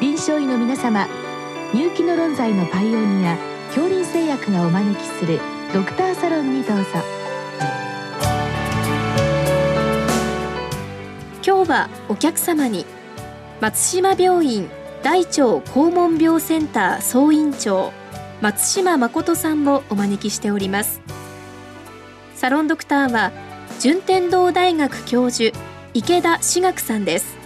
臨床医の皆様入気の論剤のパイオニア恐林製薬がお招きするドクターサロンにどうぞ。今日はお客様に松島病院大腸肛門病センター総院長松島誠さんをお招きしております。サロンドクターは順天堂大学教授池田志学さんです。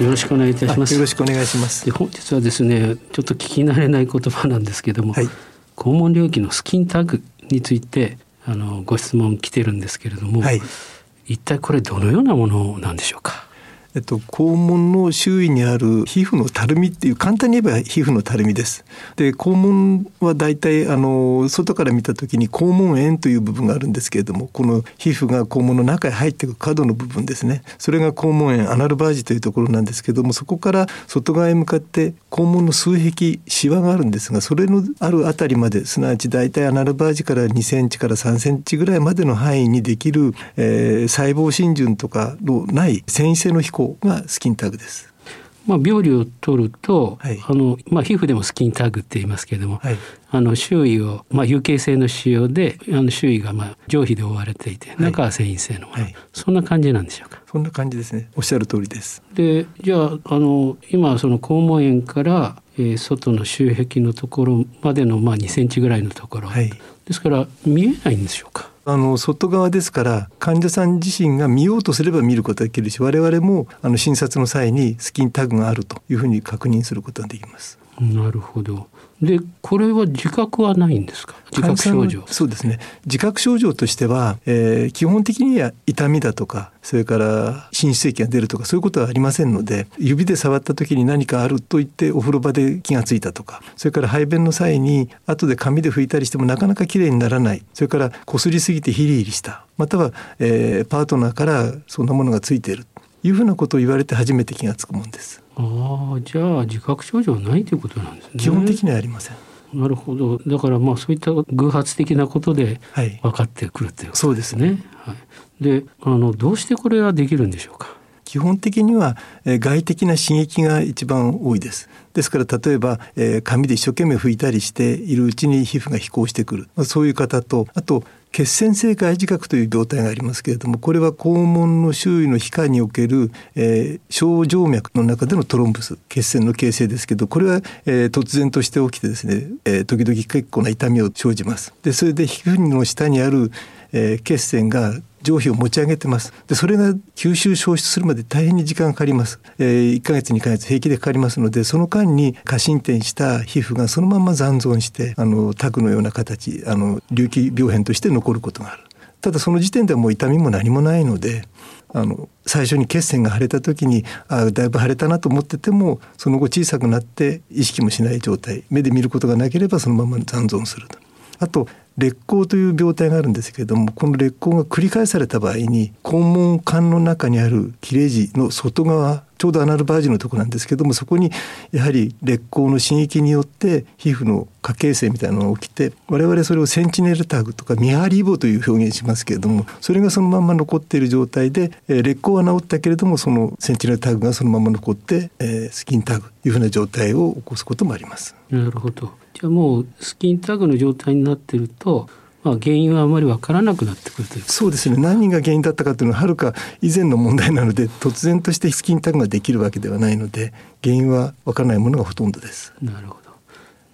よろしくお願いいたします。よろしくお願いします。で本日はですね、ちょっと聞き慣れない言葉なんですけども、はい、肛門領域のスキンタグについてあのご質問来てるんですけれども、はい、一体これどのようなものなんでしょうか？えっと、肛門の周囲にある皮膚のたるみっていう簡単に言えば皮膚のたるみです。で肛門はだいたいあの外から見た時に肛門炎という部分があるんですけれどもこの皮膚が肛門の中へ入っていく角の部分ですねそれが肛門炎アナルバージというところなんですけどもそこから外側へ向かって肛門の数壁シワがあるんですがそれのあるあたりまですなわちだいたいアナルバージから2センチから3センチぐらいまでの範囲にできる、えー、細胞浸潤とかのない繊維性の飛行がスキンタグです。まあ、病理を取ると、はい、あのまあ、皮膚でもスキンタグって言いますけれども、はい、あの周囲を、まあ、有形性の仕様であの周囲がまあ上皮で覆われていて、中は繊維性のもの、はい、そんな感じなんでしょうか？そんな感じですね。おっしゃる通りです。でじゃああの今その肛門炎から、えー、外の周壁のところまでの、まあ、2センチぐらいのところ、ですから見えないんでしょうか？あの外側ですから患者さん自身が見ようとすれば見ることができるし我々もあの診察の際にスキンタグがあるというふうに確認することができます。なるほど。でこれは自覚はないんですか？自覚症状。そうですね。自覚症状としては、えー、基本的には痛みだとかそれから滲出液が出るとかそういうことはありませんので指で触った時に何かあると言ってお風呂場で気がついたとかそれから排便の際に後で紙で拭いたりしてもなかなかきれいにならない。それからこすりすぎてヒリヒリした。または、えー、パートナーからそんなものがついている。いうふうなことを言われて初めて気がつくもんです。ああ、じゃあ自覚症状はないということなんですね。基本的にはありません。なるほど。だからまあそういった偶発的なことで分かってくるということですね。はい、そうですね。はい。で、あのどうしてこれはできるんでしょうか？基本的には外的な刺激が一番多いです。ですから例えば、えー、紙で一生懸命拭いたりしているうちに皮膚が飛行してくる、まあ、そういう方とあと血栓性外耳覚という病態がありますけれどもこれは肛門の周囲の皮下における、えー、小静脈の中でのトロンブス血栓の形成ですけどこれは、えー、突然として起きてですね、えー、時々結構な痛みを生じます。でそれで皮膚の下にある、えー、血栓が上皮を持ち上げてます。でそれが吸収消失するまで大変に時間がかかります、えー、1ヶ月2ヶ月平気でかかりますのでその間に過伸展した皮膚がそのまま残存してあのタグのような形あの隆起病変として残ることがある。ただその時点ではもう痛みも何もないのであの最初に血栓が腫れた時にあだいぶ腫れたなと思っててもその後小さくなって意識もしない状態目で見ることがなければそのまま残存すると。あと劣行という病態があるんですけれどもこの劣行が繰り返された場合に肛門管の中にある切れ字の外側ちょうどアナルバージンのとこなんですけどもそこにやはり劣行の刺激によって皮膚の過形成みたいなのが起きて我々それをセンチネルタグとか見張りイボという表現しますけれどもそれがそのまま残っている状態で、えー、劣行は治ったけれどもそのセンチネルタグがそのまま残って、え、スキンタグというふうな状態を起こすこともあります。なるほどじゃあもうスキンタグの状態になってるとまあ、原因はあまり分からなくなってくるという。そうですね。何が原因だったかというのははるか以前の問題なので突然としてスキンタグができるわけではないので原因は分からないものがほとんどです。なるほど。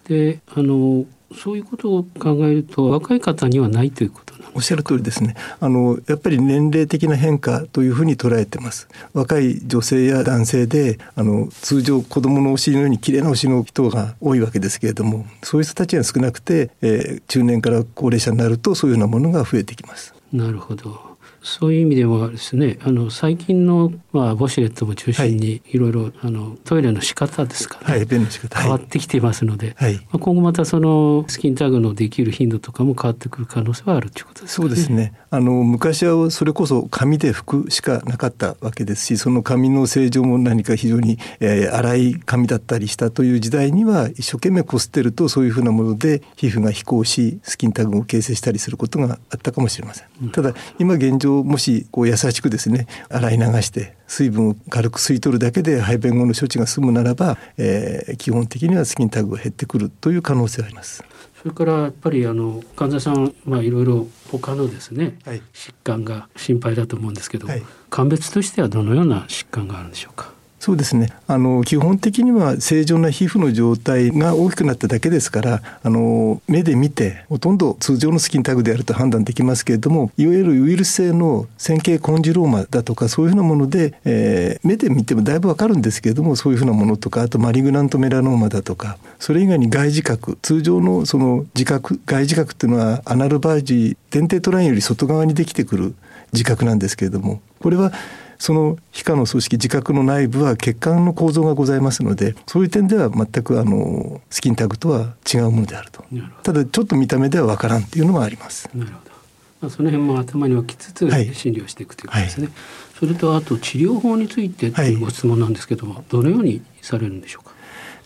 であのそういうことを考えると若い方にはないということおっしゃる通りですね。あのやっぱり年齢的な変化というふうに捉えてます。若い女性や男性であの通常子供のお尻のように綺麗なお尻の人が多いわけですけれどもそういう人たちが少なくて、えー、中年から高齢者になるとそういうようなものが増えてきます。なるほどそういう意味ではですねあの最近の、まあ、ウォシュレットも中心にい。ろいろ、あのトイレの仕方ですかね、はい、変わってきていますので、はい、まあ、今後またそのスキンタグのできる頻度とかも変わってくる可能性はあるということですか、ね、そうですね。あの昔はそれこそ紙で拭くしかなかったわけですしその紙の正常も何か非常に、えー、粗い紙だったりしたという時代には一生懸命こすってるとそういうふうなもので皮膚が飛行しスキンタグを形成したりすることがあったかもしれません、ただ今現状もしこう優しくですね洗い流して水分を軽く吸い取るだけで排便後の処置が済むならば、えー、基本的にはスキンタグが減ってくるという可能性があります。それからやっぱりあの患者さんまあいろいろ他のですね、はい、疾患が心配だと思うんですけど、はい、鑑別としてはどのような疾患があるんでしょうか？そうですね。あの基本的には正常な皮膚の状態が大きくなっただけですからあの目で見てほとんど通常のスキンタグであると判断できますけれどもいわゆるウイルス性の線形コンジローマだとかそういうふうなもので、えー、目で見てもだいぶわかるんですけれどもそういうふうなものとかあとマリグナントメラノーマだとかそれ以外に外耳覚通常のその自覚外耳覚っていうのはアナルバージ電底トラインより外側にできてくる自覚なんですけれどもこれはその皮下の組織自覚の内部は血管の構造がございますのでそういう点では全くあのスキンタグとは違うものであると。ただちょっと見た目では分からんっていうのはあります。なるほど。まあ、その辺も頭に置きつつ診療していくということですね、はい、それとあと治療法についてというご質問なんですけども、はい、どのようにされるんでしょう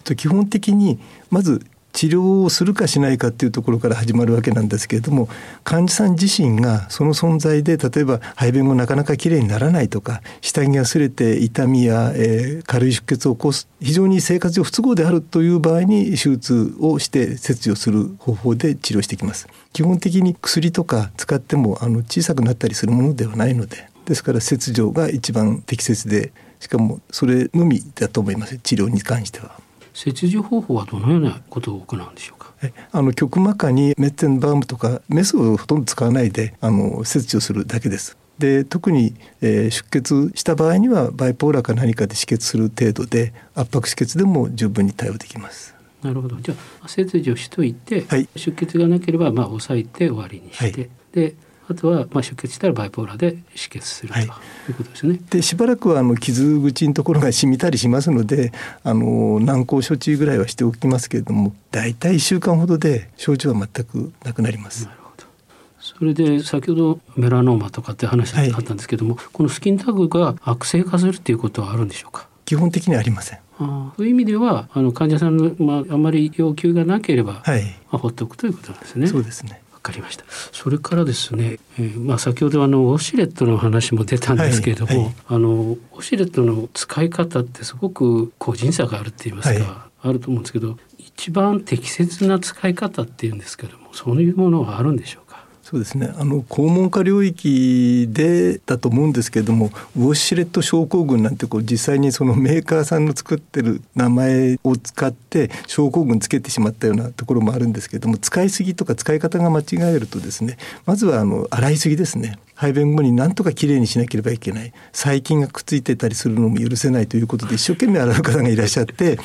か？基本的にまず治療をするかしないかっていうところから始まるわけなんですけれども患者さん自身がその存在で例えば排便後なかなかきれいにならないとか下着が擦れて痛みや、えー、軽い出血を起こす非常に生活上不都合であるという場合に手術をして切除する方法で治療してきます。基本的に薬とか使ってもあの小さくなったりするものではないのでですから切除が一番適切でしかもそれのみだと思います治療に関しては。切除方法はどのようなことを行うんでしょうか？あの極膜下にメッテンバームとかメスをほとんど使わないであの切除するだけです。で特に、えー、出血した場合にはバイポーラーか何かで止血する程度で圧迫止血でも十分に対応できます。なるほど。じゃあ切除しといて、はい、出血がなければまあ抑えて終わりにして、はい、であとはまあ出血したらバイポーラーで止血する、はい、ということですね。でしばらくはあの傷口のところが染みたりしますのであの軟膏処置ぐらいはしておきますけれども大体1週間ほどで症状は全くなくなります。なるほどそれで先ほどメラノーマとかって話があったんですけども、はい、このスキンタグが悪性化するっていうことはあるんでしょうか？基本的にはありません。あそういう意味ではあの患者さんの、まあ、あまり要求がなければ、はいまあ、放っておくということなんですね。そうですねかりました。それからですね、えー、まあ先ほどあのウォシュレットの話も出たんですけれども、はいはい、あのウォシュレットの使い方ってすごく個人差があるって言いますか、はい、あると思うんですけど、一番適切な使い方っていうんですけども、そういうものはあるんでしょうそうですね。あの肛門下領域でだと思うんですけれどもウォッシュレット症候群なんてこう実際にそのメーカーさんの作ってる名前を使って症候群つけてしまったようなところもあるんですけれども使いすぎとか使い方が間違えるとですねまずはあの洗いすぎですね。排便後に何とかきれいにしなければいけない。細菌がくっついてたりするのも許せないということで一生懸命洗う方がいらっしゃって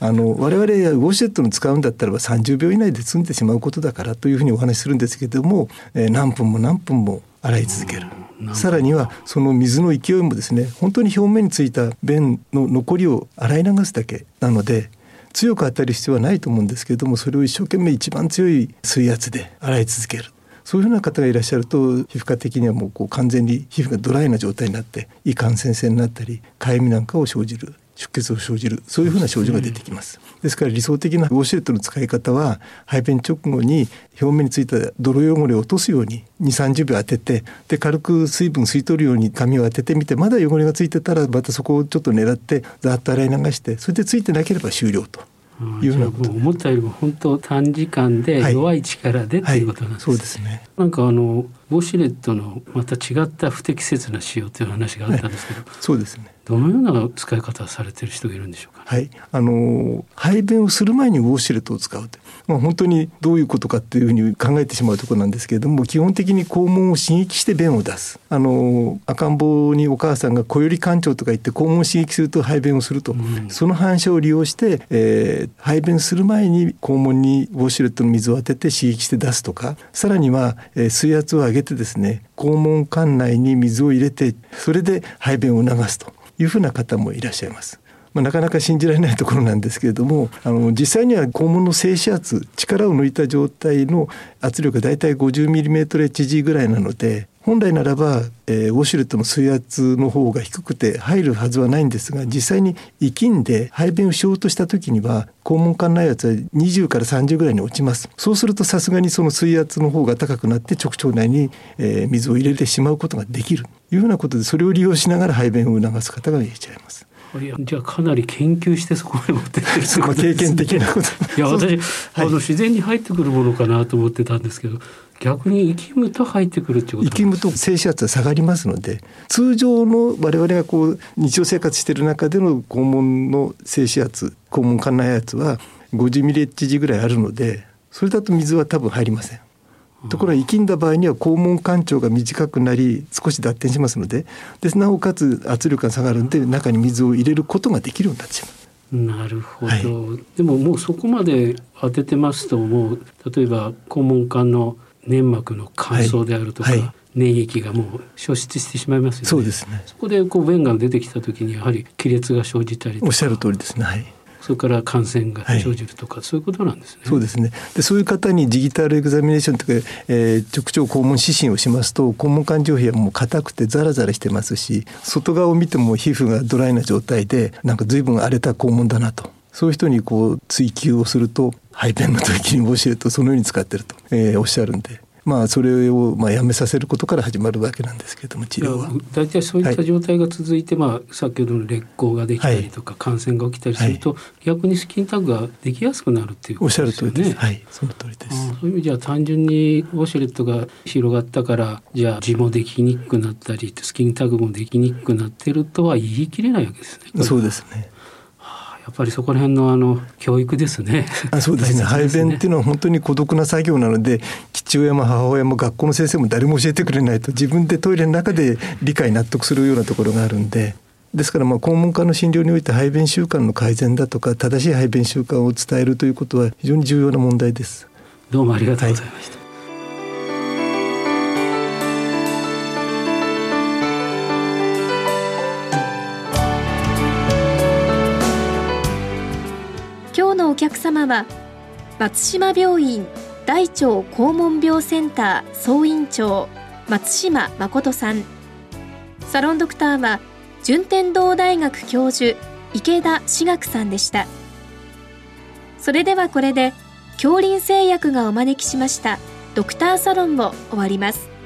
あの我々ウォシュレットの使うんだったらば30秒以内で済んでしまうことだからというふうにお話しするんですけれども、えー、何分も何分も洗い続ける。さらにはその水の勢いもですね本当に表面についた便の残りを洗い流すだけなので強く当たる必要はないと思うんですけれどもそれを一生懸命一番強い水圧で洗い続けるそういうふうな方がいらっしゃると皮膚科的にはもうこう完全に皮膚がドライな状態になって胃感染性になったりかゆみなんかを生じる出血を生じるそういうふうな症状が出てきます、ですから理想的なウォシュレットの使い方は排便直後に表面についた泥汚れを落とすように2 3 0秒当ててで軽く水分吸い取るように髪を当ててみてまだ汚れがついてたらまたそこをちょっと狙ってざっと洗い流してそれでついてなければ終了と。いうような思ったよりも本当短時間で弱い力で、はい、っていうことなんです、はい。はい、そうですね。なんかあのウォシュレットのまた違った不適切な使用という話があったんですけど、そうですね。どのような使い方されてる人がいるんでしょうか、はい、あの排便をする前にウォシュレットを使うまあ、本当にどういうことかっていうふうに考えてしまうところなんですけれども基本的に肛門を刺激して便を出す。あの赤ん坊にお母さんが小より干潮とか言って肛門を刺激すると排便をすると、うん、その反射を利用して、えー、排便する前に肛門にウォシュレットの水を当てて刺激して出すとかさらには、え、水圧を上げてですね肛門管内に水を入れてそれで排便を促すというふうな方もいらっしゃいます。まあ、なかなか信じられないところなんですけれどもあの実際には肛門の静止圧力を抜いた状態の圧力がだいたい 50mmHg ぐらいなので本来ならば、えー、ウォシュレットの水圧の方が低くて入るはずはないんですが実際に生きんで排便をしようとした時には肛門管内圧は20から30ぐらいに落ちます。そうするとさすがにその水圧の方が高くなって直腸内に、えー、水を入れてしまうことができる。というふうなことでそれを利用しながら排便を促す方がいらっしゃいます。いやじゃあかなり研究してそこまで持ってってる そこ経験的なこと。いや私、はい、あの自然に入ってくるものかなと思ってたんですけど逆に生きむと入ってくるってこと生きむと静止圧は下がりますので通常の我々がこう日常生活している中での肛門の静止圧肛門管内圧は50ミリエッジぐらいあるのでそれだと水は多分入りません。ところが生きんだ場合には肛門管長が短くなり少し脱点しますのででなおかつ圧力が下がるんで中に水を入れることができるようになってしまう。なるほど、はい、でももうそこまで当ててますともう例えば肛門管の粘膜の乾燥であるとか、はいはい、粘液がもう消失してしまいますよね。そうですね。そこでこう便が出てきた時にやはり亀裂が生じたりおっしゃる通りですね。はい。それから感染が生じるとか、はい、そういうことなんですね。そうですね。でそういう方にジギタルエグザミネーションとか、えー、直腸肛門指針をしますと肛門管上皮はもう硬くてザラザラしてますし外側を見ても皮膚がドライな状態でなんか随分荒れた肛門だなとそういう人にこう追求をすると排便の時にウォシュレットそのように使ってると、えー、おっしゃるんでまあ、それをまあやめさせることから始まるわけなんですけれども治療は。大体そういった状態が続いて、はい、まあ、先ほどの劣行ができたりとか、はい、感染が起きたりすると、はい、逆にスキンタグができやすくなるっていうことですよね。おっしゃる通りです。はい、その通りです。そういう意味じゃ単純にウォシュレットが広がったからじゃあ痔もできにくくなったりスキンタグもできにくくなってるとは言い切れないわけですね。そうですね。やっぱりそこら辺のあの教育ですね。あそうですね。排便っていうのは本当に孤独な作業なので、父親も母親も学校の先生も誰も教えてくれないと自分でトイレの中で理解納得するようなところがあるんで。ですからまあ肛門科の診療において排便習慣の改善だとか正しい排便習慣を伝えるということは非常に重要な問題です。どうもありがとうございました。はいは松島病院大腸肛門病センター総院長松島誠さん。サロンドクターは順天堂大学教授池田志学さんでした。それではこれで恐林製薬がお招きしましたドクターサロンを終わります。